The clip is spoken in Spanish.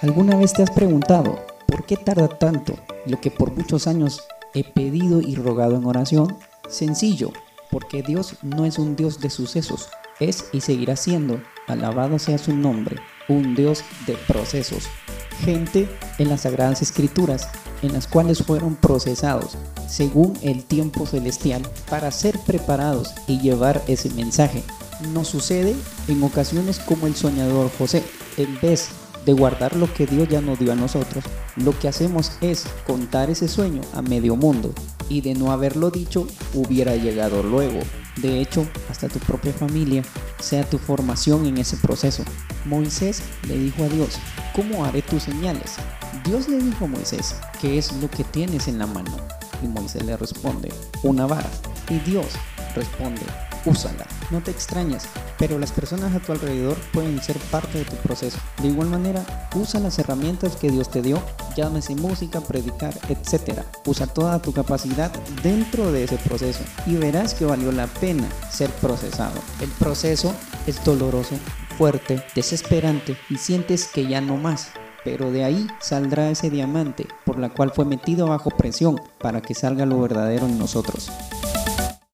¿Alguna vez te has preguntado por qué tarda tanto lo que por muchos años he pedido y rogado en oración? Sencillo, porque Dios no es un Dios de sucesos, es y seguirá siendo, alabado sea su nombre, un Dios de procesos. Gente en las Sagradas Escrituras, en las cuales fueron procesados según el tiempo celestial para ser preparados y llevar ese mensaje. Nos sucede en ocasiones como el soñador José, en vez de guardar lo que Dios ya nos dio a nosotros, lo que hacemos es contar ese sueño a medio mundo y de no haberlo dicho hubiera llegado luego. De hecho, hasta tu propia familia sea tu formación en ese proceso. Moisés le dijo a Dios, ¿cómo haré tus señales? Dios le dijo a Moisés, ¿qué es lo que tienes en la mano? Y Moisés le responde, una vara. Y Dios responde, úsala. No te extrañas, pero las personas a tu alrededor pueden ser parte de tu proceso. De igual manera, usa las herramientas que Dios te dio, llámese música, predicar, etc. Usa toda tu capacidad dentro de ese proceso y verás que valió la pena ser procesado. El proceso es doloroso, fuerte, desesperante y sientes que ya no más. Pero de ahí saldrá ese diamante por la cual fue metido bajo presión para que salga lo verdadero en nosotros.